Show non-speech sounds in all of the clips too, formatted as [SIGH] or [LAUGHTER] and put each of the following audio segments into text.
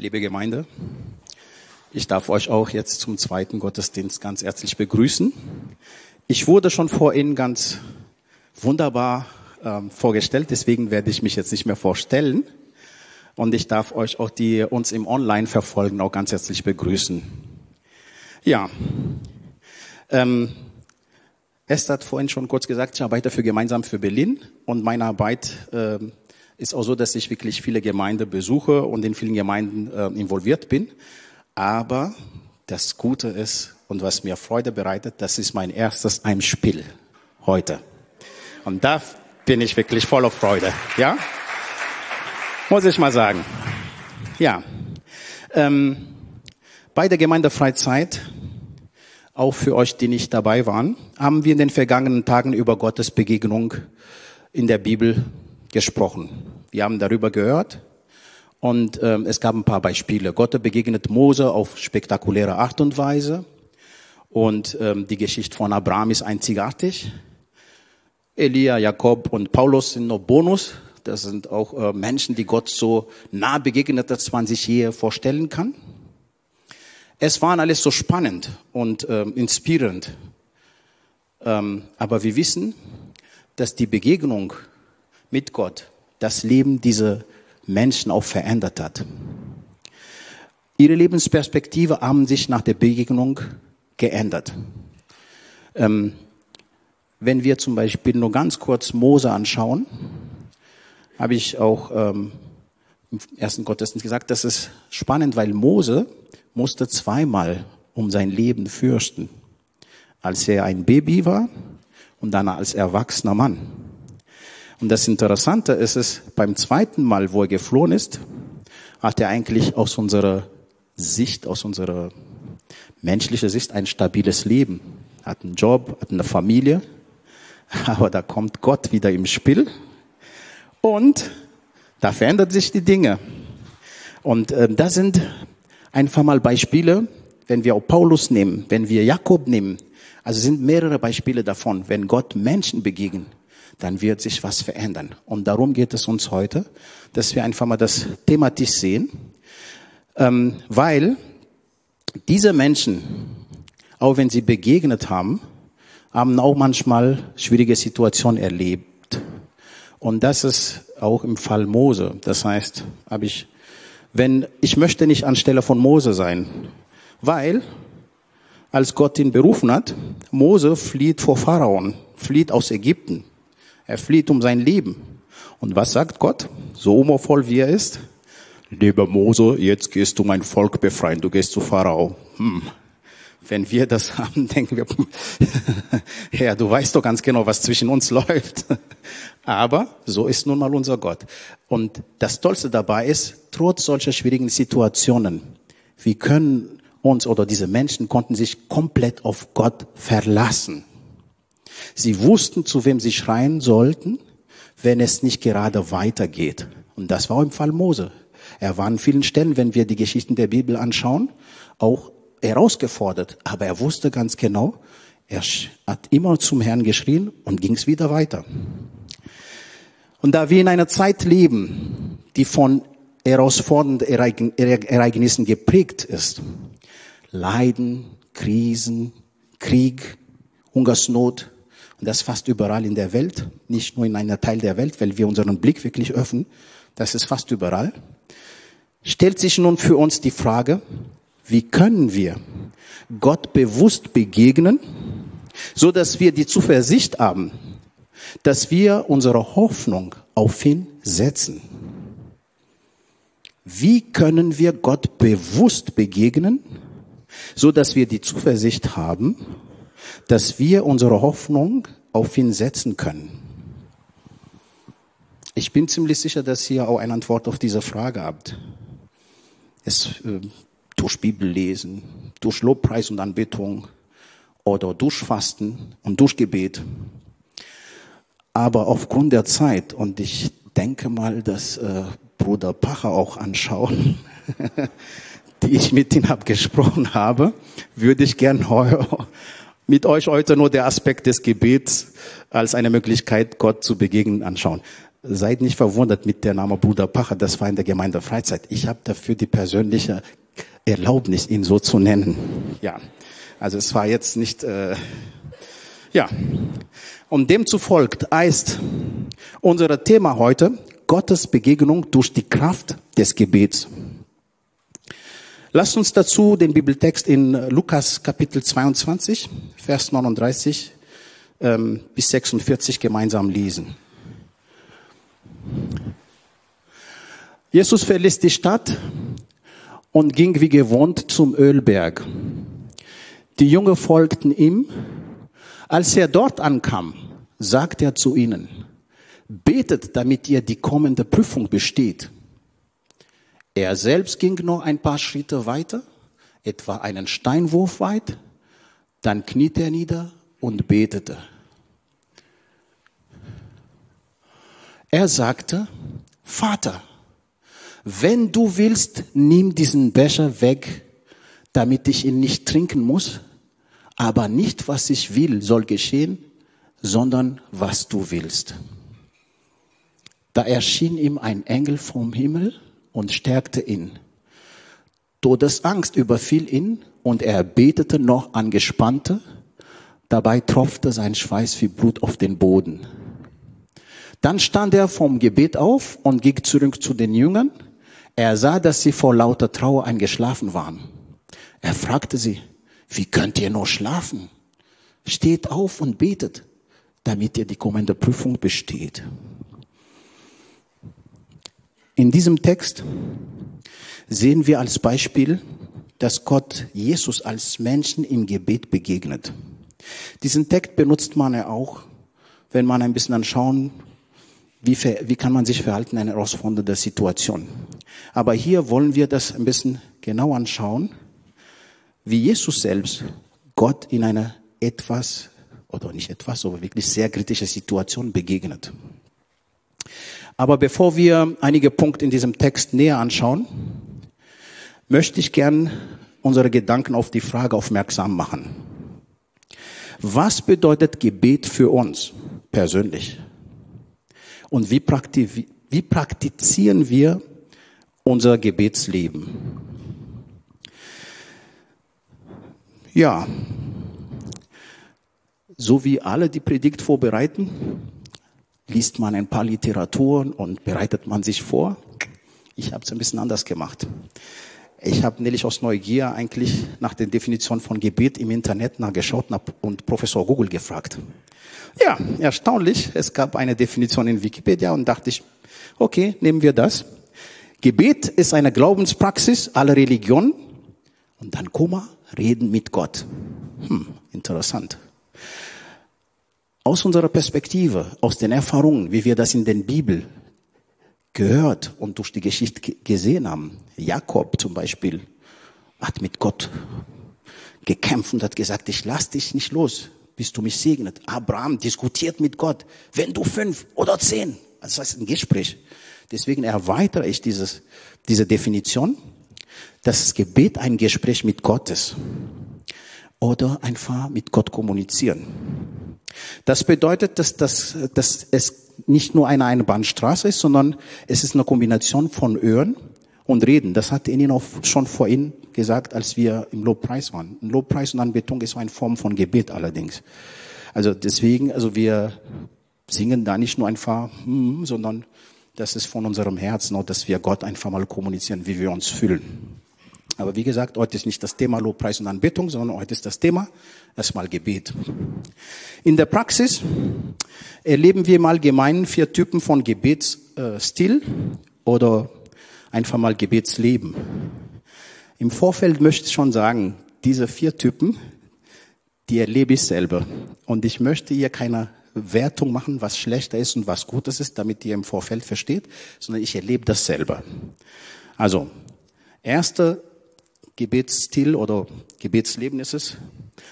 Liebe Gemeinde, ich darf euch auch jetzt zum zweiten Gottesdienst ganz herzlich begrüßen. Ich wurde schon vorhin ganz wunderbar ähm, vorgestellt, deswegen werde ich mich jetzt nicht mehr vorstellen. Und ich darf euch auch, die uns im Online verfolgen, auch ganz herzlich begrüßen. Ja, ähm, Esther hat vorhin schon kurz gesagt, ich arbeite für Gemeinsam für Berlin und meine Arbeit ähm, ist auch so, dass ich wirklich viele Gemeinden besuche und in vielen Gemeinden äh, involviert bin. Aber das Gute ist und was mir Freude bereitet, das ist mein erstes Heimspiel heute. Und da bin ich wirklich voller Freude. Ja, muss ich mal sagen. Ja, ähm, bei der Gemeindefreizeit, auch für euch, die nicht dabei waren, haben wir in den vergangenen Tagen über Gottes Begegnung in der Bibel gesprochen. Wir haben darüber gehört und ähm, es gab ein paar Beispiele. Gott begegnet Mose auf spektakuläre Art und Weise und ähm, die Geschichte von Abraham ist einzigartig. Elia, Jakob und Paulus sind noch Bonus. Das sind auch äh, Menschen, die Gott so nah begegnet, dass man sich je vorstellen kann. Es waren alles so spannend und ähm, inspirierend. Ähm, aber wir wissen, dass die Begegnung mit Gott das Leben dieser Menschen auch verändert hat. Ihre Lebensperspektive haben sich nach der Begegnung geändert. Ähm, wenn wir zum Beispiel nur ganz kurz Mose anschauen, habe ich auch ähm, im ersten Gottesdienst gesagt, das ist spannend, weil Mose musste zweimal um sein Leben fürchten. Als er ein Baby war und dann als erwachsener Mann. Und das Interessante ist es, beim zweiten Mal, wo er geflohen ist, hat er eigentlich aus unserer Sicht, aus unserer menschlichen Sicht ein stabiles Leben. Hat einen Job, hat eine Familie. [LAUGHS] Aber da kommt Gott wieder im Spiel. Und da verändert sich die Dinge. Und äh, das sind einfach mal Beispiele, wenn wir auch Paulus nehmen, wenn wir Jakob nehmen. Also sind mehrere Beispiele davon, wenn Gott Menschen begegnen dann wird sich was verändern. Und darum geht es uns heute, dass wir einfach mal das thematisch sehen, ähm, weil diese Menschen, auch wenn sie begegnet haben, haben auch manchmal schwierige Situationen erlebt. Und das ist auch im Fall Mose. Das heißt, habe ich, wenn ich möchte nicht anstelle von Mose sein, weil als Gott ihn berufen hat, Mose flieht vor Pharaon, flieht aus Ägypten. Er flieht um sein Leben. Und was sagt Gott? So humorvoll wie er ist. Lieber Mose, jetzt gehst du mein Volk befreien. Du gehst zu Pharao. Hm. Wenn wir das [LAUGHS] haben, denken wir, Herr, [LAUGHS] du weißt doch ganz genau, was zwischen uns [LAUGHS] läuft. Aber so ist nun mal unser Gott. Und das Tollste dabei ist, trotz solcher schwierigen Situationen, wir können uns oder diese Menschen konnten sich komplett auf Gott verlassen. Sie wussten, zu wem sie schreien sollten, wenn es nicht gerade weitergeht. Und das war im Fall Mose. Er war an vielen Stellen, wenn wir die Geschichten der Bibel anschauen, auch herausgefordert. Aber er wusste ganz genau, er hat immer zum Herrn geschrien und ging es wieder weiter. Und da wir in einer Zeit leben, die von herausfordernden Ereignissen geprägt ist, Leiden, Krisen, Krieg, Hungersnot, und das fast überall in der Welt, nicht nur in einer Teil der Welt, weil wir unseren Blick wirklich öffnen. Das ist fast überall. Stellt sich nun für uns die Frage, wie können wir Gott bewusst begegnen, so dass wir die Zuversicht haben, dass wir unsere Hoffnung auf ihn setzen. Wie können wir Gott bewusst begegnen, so dass wir die Zuversicht haben, dass wir unsere Hoffnung auf ihn setzen können. Ich bin ziemlich sicher, dass ihr auch eine Antwort auf diese Frage habt. Es äh, durch Bibel lesen, durch Lobpreis und Anbetung oder durch Fasten und durch Gebet. Aber aufgrund der Zeit, und ich denke mal, dass äh, Bruder Pacher auch anschauen, [LAUGHS] die ich mit ihm abgesprochen habe, würde ich gern mit euch heute nur der Aspekt des Gebets als eine Möglichkeit, Gott zu begegnen, anschauen. Seid nicht verwundert mit der Name Bruder Pacher, das war in der Gemeinde Freizeit. Ich habe dafür die persönliche Erlaubnis, ihn so zu nennen. Ja, also es war jetzt nicht, äh, ja. Und demzufolge heißt unser Thema heute Gottes Begegnung durch die Kraft des Gebets. Lasst uns dazu den Bibeltext in Lukas Kapitel 22, Vers 39 ähm, bis 46 gemeinsam lesen. Jesus verließ die Stadt und ging wie gewohnt zum Ölberg. Die Jünger folgten ihm. Als er dort ankam, sagte er zu ihnen, betet, damit ihr die kommende Prüfung besteht. Er selbst ging noch ein paar Schritte weiter, etwa einen Steinwurf weit, dann kniete er nieder und betete. Er sagte, Vater, wenn du willst, nimm diesen Becher weg, damit ich ihn nicht trinken muss, aber nicht was ich will soll geschehen, sondern was du willst. Da erschien ihm ein Engel vom Himmel und stärkte ihn. Todesangst überfiel ihn und er betete noch angespannter. Dabei tropfte sein Schweiß wie Blut auf den Boden. Dann stand er vom Gebet auf und ging zurück zu den Jüngern. Er sah, dass sie vor lauter Trauer eingeschlafen waren. Er fragte sie, wie könnt ihr nur schlafen? Steht auf und betet, damit ihr die kommende Prüfung besteht. In diesem Text sehen wir als Beispiel, dass Gott Jesus als Menschen im Gebet begegnet. Diesen Text benutzt man ja auch, wenn man ein bisschen anschauen wie, wie kann man sich verhalten in einer herausfordernden Situation. Aber hier wollen wir das ein bisschen genau anschauen, wie Jesus selbst Gott in einer etwas, oder nicht etwas, aber wirklich sehr kritische Situation begegnet. Aber bevor wir einige Punkte in diesem Text näher anschauen, möchte ich gern unsere Gedanken auf die Frage aufmerksam machen. Was bedeutet Gebet für uns persönlich? Und wie, wie praktizieren wir unser Gebetsleben? Ja, so wie alle die Predigt vorbereiten, liest man ein paar Literaturen und bereitet man sich vor. Ich habe es ein bisschen anders gemacht. Ich habe nämlich aus Neugier eigentlich nach der Definition von Gebet im Internet nachgeschaut und Professor Google gefragt. Ja, erstaunlich. Es gab eine Definition in Wikipedia und dachte ich, okay, nehmen wir das. Gebet ist eine Glaubenspraxis aller Religionen. Und dann Komma, reden mit Gott. Hm, interessant. Aus unserer Perspektive, aus den Erfahrungen, wie wir das in der Bibel gehört und durch die Geschichte gesehen haben. Jakob zum Beispiel hat mit Gott gekämpft und hat gesagt, ich lass dich nicht los bis du mich segnet. Abraham diskutiert mit Gott. Wenn du fünf oder zehn. Also das heißt ein Gespräch. Deswegen erweitere ich dieses, diese Definition, dass das Gebet ein Gespräch mit Gott ist. Oder einfach mit Gott kommunizieren. Das bedeutet, dass, dass, dass es nicht nur eine Einbahnstraße ist, sondern es ist eine Kombination von Hören und Reden. Das hat Ihnen auch schon vorhin gesagt, als wir im Lobpreis waren. Lobpreis und Anbetung ist eine Form von Gebet allerdings. Also deswegen, also wir singen da nicht nur einfach, hm, sondern das ist von unserem Herzen, dass wir Gott einfach mal kommunizieren, wie wir uns fühlen. Aber wie gesagt, heute ist nicht das Thema Lobpreis und Anbetung, sondern heute ist das Thema erstmal Gebet. In der Praxis erleben wir mal gemein vier Typen von Gebetsstil oder einfach mal Gebetsleben. Im Vorfeld möchte ich schon sagen, diese vier Typen, die erlebe ich selber. Und ich möchte hier keine Wertung machen, was schlechter ist und was Gutes ist, damit ihr im Vorfeld versteht, sondern ich erlebe das selber. Also, erster Gebetsstil oder Gebetsleben ist es,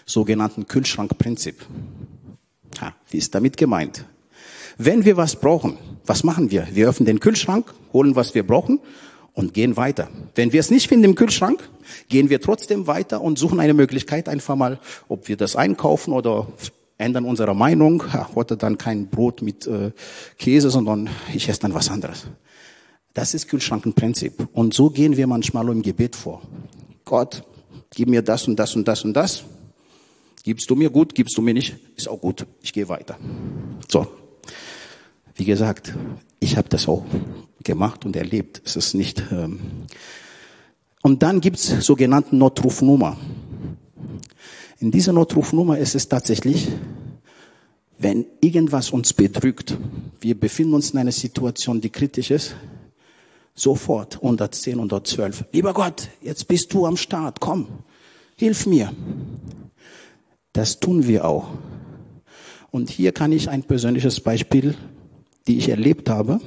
sogenannten Kühlschrankprinzip. Ha, wie ist damit gemeint? Wenn wir was brauchen, was machen wir? Wir öffnen den Kühlschrank, holen, was wir brauchen und gehen weiter. Wenn wir es nicht finden im Kühlschrank, gehen wir trotzdem weiter und suchen eine Möglichkeit einfach mal, ob wir das einkaufen oder ändern unsere Meinung. Ja, heute dann kein Brot mit äh, Käse, sondern ich esse dann was anderes. Das ist Kühlschrankenprinzip. Und so gehen wir manchmal im Gebet vor. Gott, gib mir das und das und das und das. Gibst du mir gut, gibst du mir nicht, ist auch gut. Ich gehe weiter. So. Wie gesagt, ich habe das auch gemacht und erlebt. Es ist nicht. Ähm und dann gibt's sogenannte Notrufnummer. In dieser Notrufnummer ist es tatsächlich, wenn irgendwas uns bedrückt, wir befinden uns in einer Situation, die kritisch ist, sofort 110, 112. Lieber Gott, jetzt bist du am Start, komm, hilf mir. Das tun wir auch. Und hier kann ich ein persönliches Beispiel, die ich erlebt habe.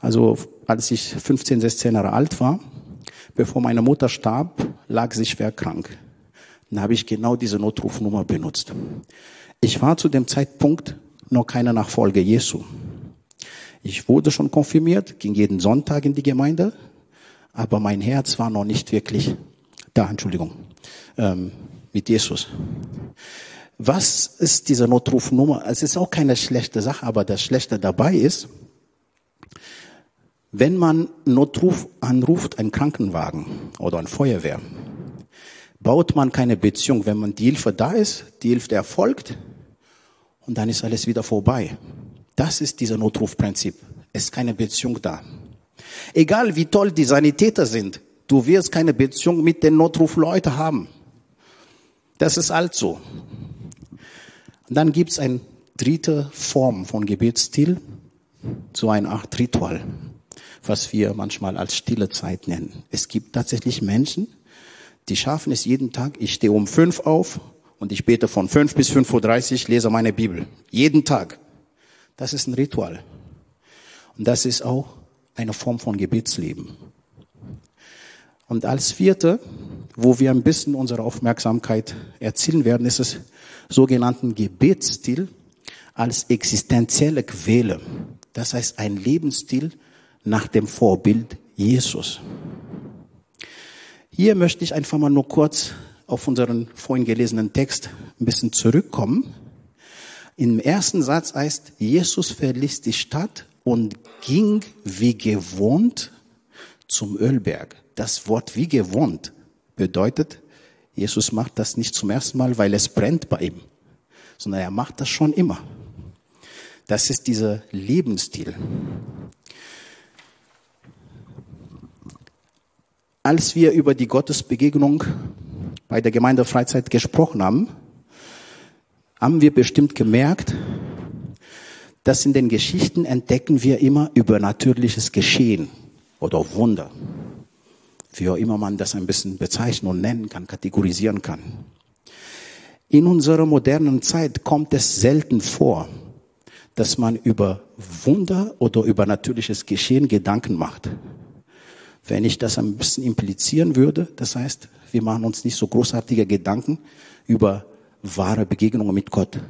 Also als ich 15, 16 Jahre alt war, bevor meine Mutter starb, lag sie schwer krank. Dann habe ich genau diese Notrufnummer benutzt. Ich war zu dem Zeitpunkt noch keine Nachfolge Jesu. Ich wurde schon konfirmiert, ging jeden Sonntag in die Gemeinde, aber mein Herz war noch nicht wirklich da, Entschuldigung, ähm, mit Jesus. Was ist diese Notrufnummer? Es ist auch keine schlechte Sache, aber das Schlechte dabei ist, wenn man Notruf anruft, ein Krankenwagen oder ein Feuerwehr, baut man keine Beziehung. Wenn man die Hilfe da ist, die Hilfe erfolgt und dann ist alles wieder vorbei. Das ist dieser Notrufprinzip. Es ist keine Beziehung da. Egal wie toll die Sanitäter sind, du wirst keine Beziehung mit den Notrufleuten haben. Das ist also. Und dann gibt es eine dritte Form von Gebetsstil, so eine Art Ritual, was wir manchmal als stille Zeit nennen. Es gibt tatsächlich Menschen, die schaffen es jeden Tag. Ich stehe um fünf auf und ich bete von fünf bis fünf Uhr, dreißig, lese meine Bibel. Jeden Tag. Das ist ein Ritual. Und das ist auch eine Form von Gebetsleben. Und als vierte, wo wir ein bisschen unsere Aufmerksamkeit erzielen werden, ist es sogenannten Gebetsstil als existenzielle Quelle. Das heißt ein Lebensstil nach dem Vorbild Jesus. Hier möchte ich einfach mal nur kurz auf unseren vorhin gelesenen Text ein bisschen zurückkommen. Im ersten Satz heißt, Jesus verließ die Stadt und ging wie gewohnt zum Ölberg. Das Wort wie gewohnt bedeutet, Jesus macht das nicht zum ersten Mal, weil es brennt bei ihm, sondern er macht das schon immer. Das ist dieser Lebensstil. Als wir über die Gottesbegegnung bei der Gemeindefreizeit gesprochen haben, haben wir bestimmt gemerkt, dass in den Geschichten entdecken wir immer übernatürliches Geschehen oder Wunder wie auch immer man das ein bisschen bezeichnen und nennen kann, kategorisieren kann. In unserer modernen Zeit kommt es selten vor, dass man über Wunder oder über natürliches Geschehen Gedanken macht. Wenn ich das ein bisschen implizieren würde, das heißt, wir machen uns nicht so großartige Gedanken über wahre Begegnungen mit Gott.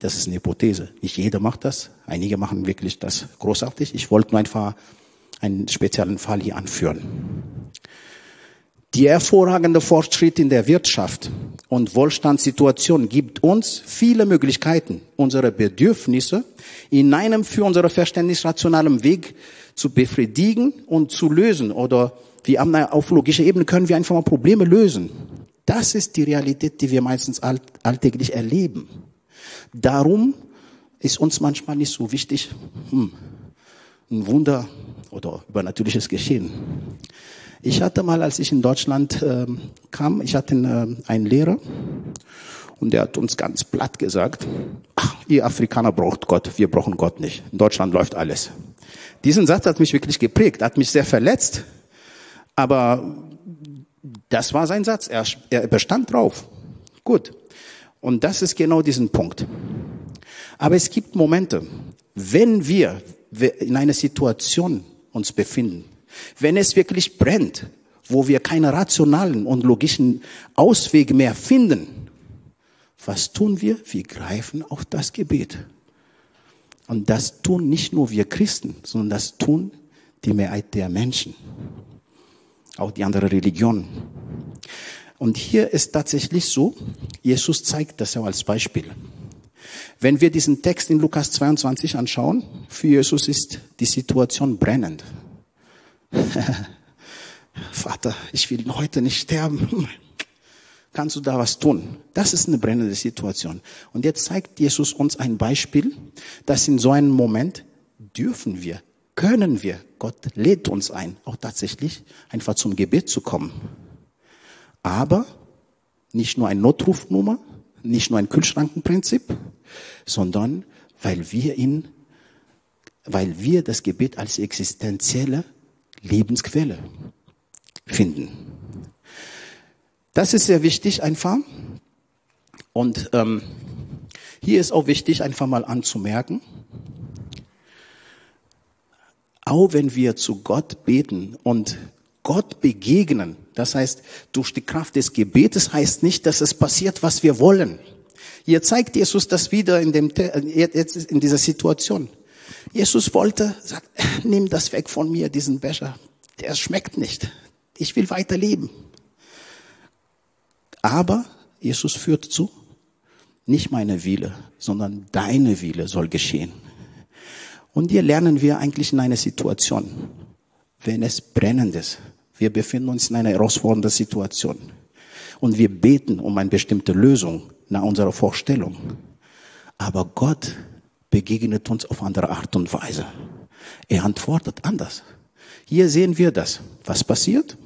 Das ist eine Hypothese. Nicht jeder macht das. Einige machen wirklich das großartig. Ich wollte nur einfach einen speziellen Fall hier anführen. Die hervorragende Fortschritt in der Wirtschaft und Wohlstandssituation gibt uns viele Möglichkeiten, unsere Bedürfnisse in einem für unser Verständnis rationalen Weg zu befriedigen und zu lösen. Oder wie auf logischer Ebene können wir einfach mal Probleme lösen. Das ist die Realität, die wir meistens alltäglich erleben. Darum ist uns manchmal nicht so wichtig, hm, ein Wunder oder übernatürliches Geschehen. Ich hatte mal, als ich in Deutschland äh, kam, ich hatte äh, einen Lehrer und der hat uns ganz platt gesagt, ach, ihr Afrikaner braucht Gott, wir brauchen Gott nicht. In Deutschland läuft alles. Diesen Satz hat mich wirklich geprägt, hat mich sehr verletzt, aber das war sein Satz, er, er bestand drauf. Gut. Und das ist genau diesen Punkt. Aber es gibt Momente, wenn wir in einer Situation uns befinden, wenn es wirklich brennt, wo wir keine rationalen und logischen Auswege mehr finden, was tun wir? Wir greifen auf das Gebet. Und das tun nicht nur wir Christen, sondern das tun die Mehrheit der Menschen, auch die anderen Religionen. Und hier ist tatsächlich so, Jesus zeigt das ja als Beispiel. Wenn wir diesen Text in Lukas 22 anschauen, für Jesus ist die Situation brennend. [LAUGHS] Vater, ich will heute nicht sterben. Kannst du da was tun? Das ist eine brennende Situation. Und jetzt zeigt Jesus uns ein Beispiel, dass in so einem Moment dürfen wir, können wir, Gott lädt uns ein, auch tatsächlich einfach zum Gebet zu kommen. Aber nicht nur ein Notrufnummer, nicht nur ein Kühlschrankenprinzip, sondern weil wir ihn, weil wir das Gebet als existenzielle Lebensquelle finden. Das ist sehr wichtig einfach. Und ähm, hier ist auch wichtig, einfach mal anzumerken, auch wenn wir zu Gott beten und Gott begegnen, das heißt, durch die Kraft des Gebetes heißt nicht, dass es passiert, was wir wollen. Hier zeigt Jesus das wieder in, dem, jetzt in dieser Situation. Jesus wollte, sagt, [LAUGHS] nimm das weg von mir, diesen Becher. Der schmeckt nicht. Ich will weiterleben. Aber Jesus führt zu, nicht meine Wille, sondern deine Wille soll geschehen. Und hier lernen wir eigentlich in einer Situation, wenn es brennend ist. Wir befinden uns in einer herausfordernden Situation. Und wir beten um eine bestimmte Lösung nach unserer Vorstellung. Aber Gott begegnet uns auf andere Art und Weise. Er antwortet anders. Hier sehen wir das. Was passiert?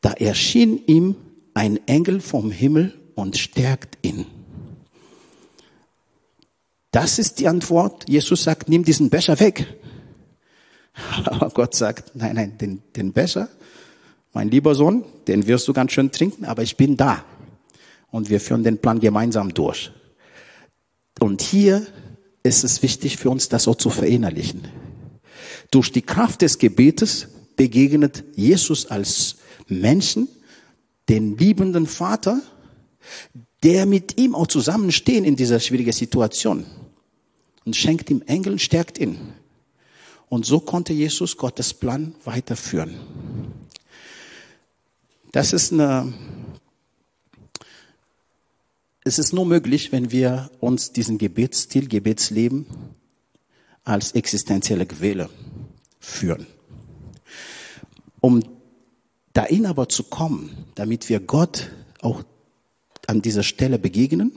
Da erschien ihm ein Engel vom Himmel und stärkt ihn. Das ist die Antwort. Jesus sagt, nimm diesen Becher weg. Aber Gott sagt, nein, nein, den, den Becher, mein lieber Sohn, den wirst du ganz schön trinken, aber ich bin da. Und wir führen den Plan gemeinsam durch. Und hier ist es wichtig für uns, das so zu verinnerlichen. Durch die Kraft des Gebetes begegnet Jesus als Menschen den liebenden Vater, der mit ihm auch zusammenstehen in dieser schwierigen Situation und schenkt ihm Engel, stärkt ihn. Und so konnte Jesus Gottes Plan weiterführen. Das ist eine, es ist nur möglich, wenn wir uns diesen Gebetsstil, Gebetsleben als existenzielle Quelle führen. Um dahin aber zu kommen, damit wir Gott auch an dieser Stelle begegnen,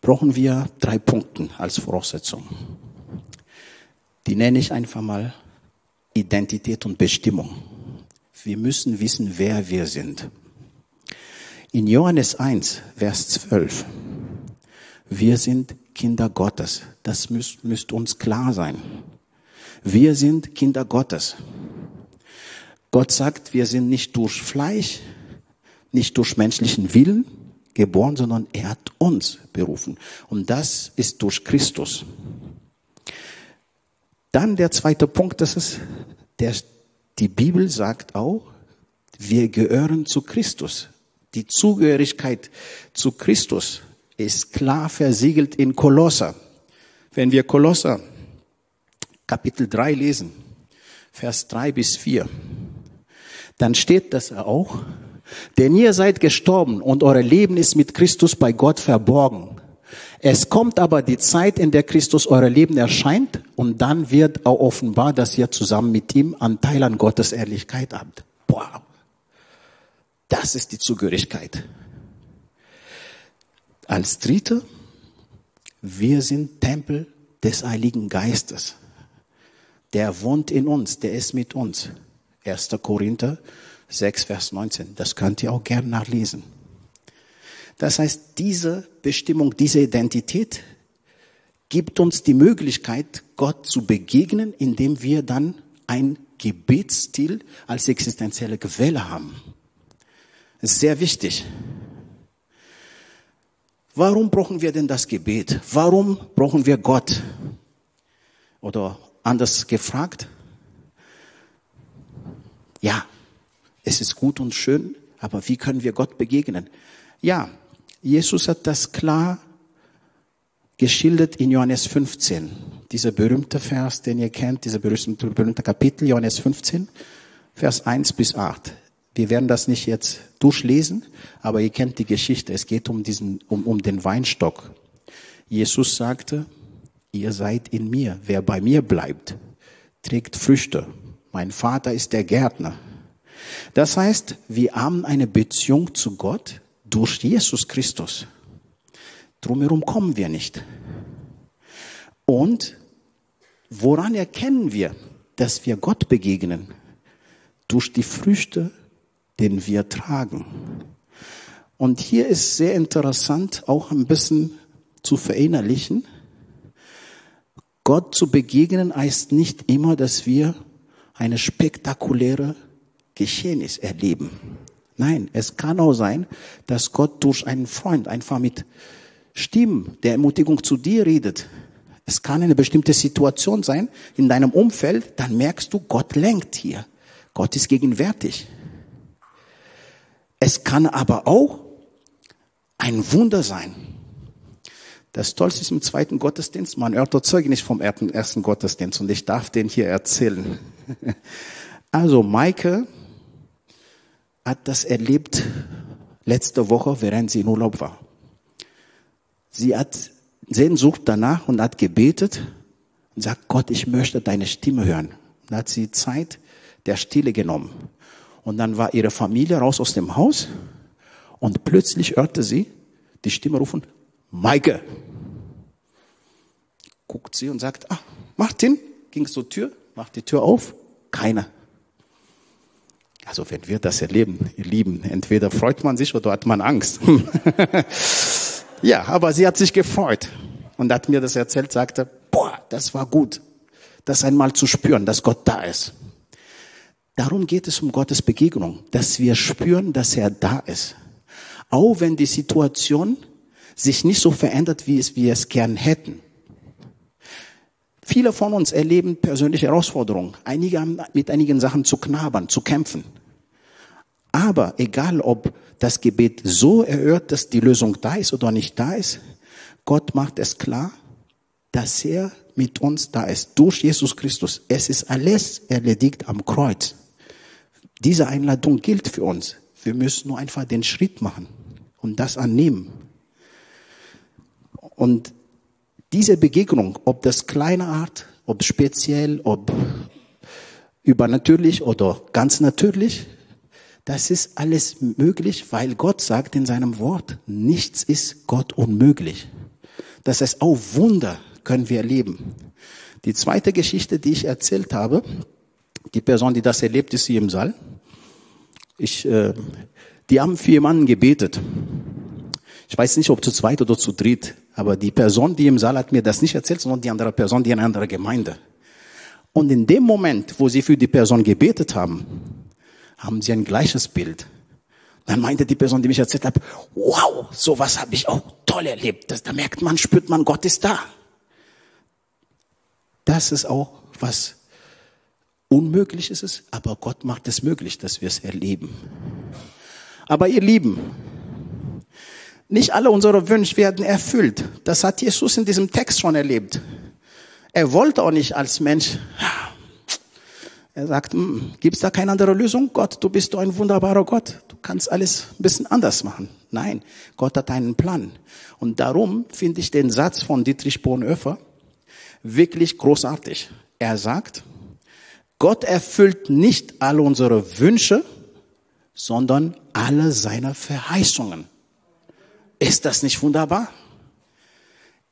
brauchen wir drei Punkte als Voraussetzung. Die nenne ich einfach mal Identität und Bestimmung. Wir müssen wissen, wer wir sind. In Johannes 1, Vers 12. Wir sind Kinder Gottes. Das müsste müsst uns klar sein. Wir sind Kinder Gottes. Gott sagt, wir sind nicht durch Fleisch, nicht durch menschlichen Willen geboren, sondern er hat uns berufen. Und das ist durch Christus. Dann der zweite Punkt, das ist, der, die Bibel sagt auch, wir gehören zu Christus. Die Zugehörigkeit zu Christus ist klar versiegelt in Kolosser. Wenn wir Kolosser Kapitel 3 lesen, Vers 3 bis 4, dann steht das auch, denn ihr seid gestorben und euer Leben ist mit Christus bei Gott verborgen. Es kommt aber die Zeit, in der Christus euer Leben erscheint und dann wird auch offenbar, dass ihr zusammen mit ihm Anteil an Gottes Ehrlichkeit habt. Boah, das ist die Zugehörigkeit. Als Dritte, wir sind Tempel des Heiligen Geistes. Der wohnt in uns, der ist mit uns. 1. Korinther 6, Vers 19. Das könnt ihr auch gern nachlesen. Das heißt, diese Bestimmung, diese Identität gibt uns die Möglichkeit, Gott zu begegnen, indem wir dann ein Gebetsstil als existenzielle Quelle haben. Das ist sehr wichtig. Warum brauchen wir denn das Gebet? Warum brauchen wir Gott? Oder anders gefragt, ja, es ist gut und schön, aber wie können wir Gott begegnen? Ja, Jesus hat das klar geschildert in Johannes 15. dieser berühmte Vers, den ihr kennt, dieser berühmte, berühmte Kapitel, Johannes 15, Vers 1 bis 8. Wir werden das nicht jetzt durchlesen, aber ihr kennt die Geschichte. Es geht um diesen, um, um den Weinstock. Jesus sagte, ihr seid in mir. Wer bei mir bleibt, trägt Früchte. Mein Vater ist der Gärtner. Das heißt, wir haben eine Beziehung zu Gott durch Jesus Christus. Drumherum kommen wir nicht. Und woran erkennen wir, dass wir Gott begegnen? Durch die Früchte, den wir tragen. Und hier ist sehr interessant, auch ein bisschen zu verinnerlichen. Gott zu begegnen heißt nicht immer, dass wir eine spektakuläre Geschehnis erleben. Nein, es kann auch sein, dass Gott durch einen Freund einfach mit Stimmen der Ermutigung zu dir redet. Es kann eine bestimmte Situation sein in deinem Umfeld, dann merkst du, Gott lenkt hier. Gott ist gegenwärtig. Es kann aber auch ein Wunder sein. Das Tollste ist im zweiten Gottesdienst, man hört dort Zeugnis vom ersten Gottesdienst und ich darf den hier erzählen. [LAUGHS] Also Maike hat das erlebt letzte Woche, während sie in Urlaub war. Sie hat Sehnsucht danach und hat gebetet und sagt, Gott, ich möchte deine Stimme hören. Und hat sie Zeit der Stille genommen. Und dann war ihre Familie raus aus dem Haus und plötzlich hörte sie die Stimme rufen, Maike. Guckt sie und sagt, ah, Martin, ging zur Tür, macht die Tür auf, keiner. Also wenn wir das erleben, ihr Lieben, entweder freut man sich oder hat man Angst. [LAUGHS] ja, aber sie hat sich gefreut und hat mir das erzählt, sagte, boah, das war gut, das einmal zu spüren, dass Gott da ist. Darum geht es um Gottes Begegnung, dass wir spüren, dass er da ist. Auch wenn die Situation sich nicht so verändert, wie es wir es gern hätten. Viele von uns erleben persönliche Herausforderungen. Einige haben mit einigen Sachen zu knabbern, zu kämpfen. Aber egal, ob das Gebet so erhört, dass die Lösung da ist oder nicht da ist, Gott macht es klar, dass er mit uns da ist, durch Jesus Christus. Es ist alles erledigt am Kreuz. Diese Einladung gilt für uns. Wir müssen nur einfach den Schritt machen und das annehmen. Und diese Begegnung, ob das kleine Art, ob speziell, ob übernatürlich oder ganz natürlich, das ist alles möglich, weil Gott sagt in seinem Wort, nichts ist Gott unmöglich. Das heißt, auch Wunder können wir erleben. Die zweite Geschichte, die ich erzählt habe, die Person, die das erlebt, ist hier im Saal. Ich, äh, die haben für jemanden gebetet. Ich weiß nicht, ob zu zweit oder zu dritt, aber die Person, die im Saal hat mir das nicht erzählt, sondern die andere Person, die in einer anderen Gemeinde. Und in dem Moment, wo sie für die Person gebetet haben, haben sie ein gleiches Bild. Dann meinte die Person, die mich erzählt hat, wow, sowas habe ich auch toll erlebt. Das, da merkt man, spürt man, Gott ist da. Das ist auch was unmöglich ist aber Gott macht es möglich, dass wir es erleben. Aber ihr Lieben, nicht alle unsere Wünsche werden erfüllt. Das hat Jesus in diesem Text schon erlebt. Er wollte auch nicht als Mensch. Er sagt, hm, gibt es da keine andere Lösung? Gott, du bist doch ein wunderbarer Gott. Du kannst alles ein bisschen anders machen. Nein, Gott hat einen Plan. Und darum finde ich den Satz von Dietrich Bonhoeffer wirklich großartig. Er sagt, Gott erfüllt nicht alle unsere Wünsche, sondern alle seine Verheißungen. Ist das nicht wunderbar?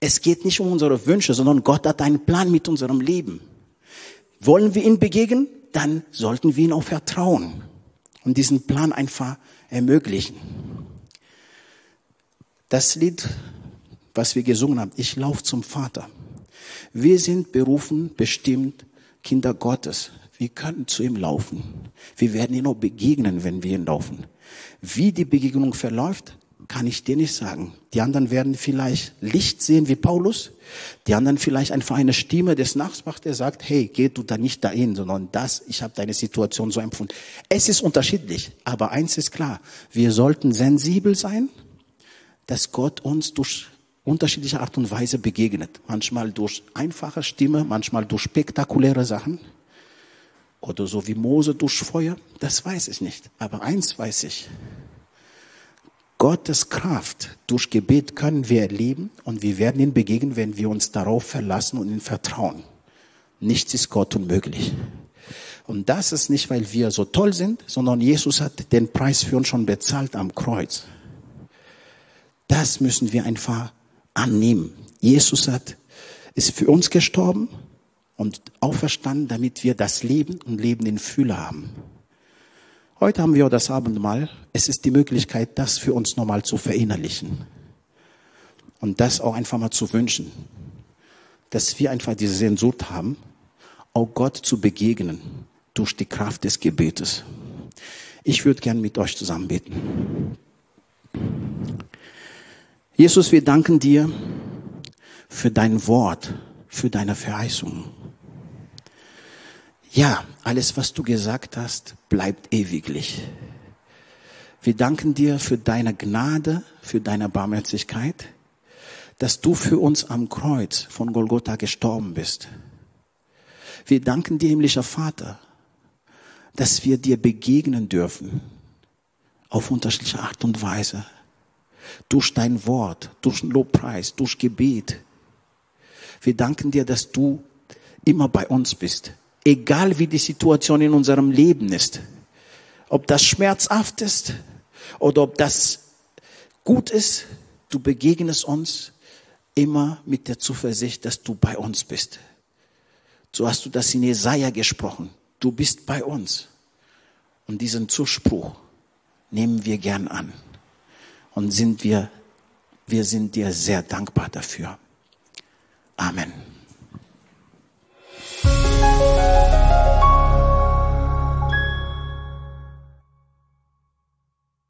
Es geht nicht um unsere Wünsche, sondern Gott hat einen Plan mit unserem Leben. Wollen wir ihn begegnen, dann sollten wir ihn auch vertrauen und diesen Plan einfach ermöglichen. Das Lied, was wir gesungen haben, ich laufe zum Vater. Wir sind berufen, bestimmt, Kinder Gottes. Wir können zu ihm laufen. Wir werden ihn auch begegnen, wenn wir ihn laufen. Wie die Begegnung verläuft, kann ich dir nicht sagen. Die anderen werden vielleicht Licht sehen wie Paulus. Die anderen vielleicht einfach eine Stimme des Nachbars, der sagt, hey, geh du da nicht dahin, sondern das, ich habe deine Situation so empfunden. Es ist unterschiedlich, aber eins ist klar, wir sollten sensibel sein, dass Gott uns durch unterschiedlicher Art und Weise begegnet. Manchmal durch einfache Stimme, manchmal durch spektakuläre Sachen. Oder so wie Mose durch Feuer. Das weiß ich nicht. Aber eins weiß ich. Gottes Kraft durch Gebet können wir erleben und wir werden ihn begegnen, wenn wir uns darauf verlassen und ihn vertrauen. Nichts ist Gott unmöglich. Und das ist nicht, weil wir so toll sind, sondern Jesus hat den Preis für uns schon bezahlt am Kreuz. Das müssen wir einfach annehmen. Jesus hat, ist für uns gestorben und auferstanden, damit wir das Leben und Leben in Fülle haben. Heute haben wir das Abendmahl. Es ist die Möglichkeit, das für uns nochmal zu verinnerlichen. Und das auch einfach mal zu wünschen. Dass wir einfach diese Sehnsucht haben, auch Gott zu begegnen durch die Kraft des Gebetes. Ich würde gern mit euch zusammen beten. Jesus, wir danken dir für dein Wort, für deine Verheißung. Ja, alles, was du gesagt hast, bleibt ewiglich. Wir danken dir für deine Gnade, für deine Barmherzigkeit, dass du für uns am Kreuz von Golgotha gestorben bist. Wir danken dir, himmlischer Vater, dass wir dir begegnen dürfen auf unterschiedliche Art und Weise. Durch dein Wort, durch Lobpreis, durch Gebet. Wir danken dir, dass du immer bei uns bist. Egal wie die Situation in unserem Leben ist. Ob das schmerzhaft ist oder ob das gut ist, du begegnest uns immer mit der Zuversicht, dass du bei uns bist. So hast du das in Jesaja gesprochen du bist bei uns. Und diesen Zuspruch nehmen wir gern an. Und sind wir, wir sind dir sehr dankbar dafür. Amen.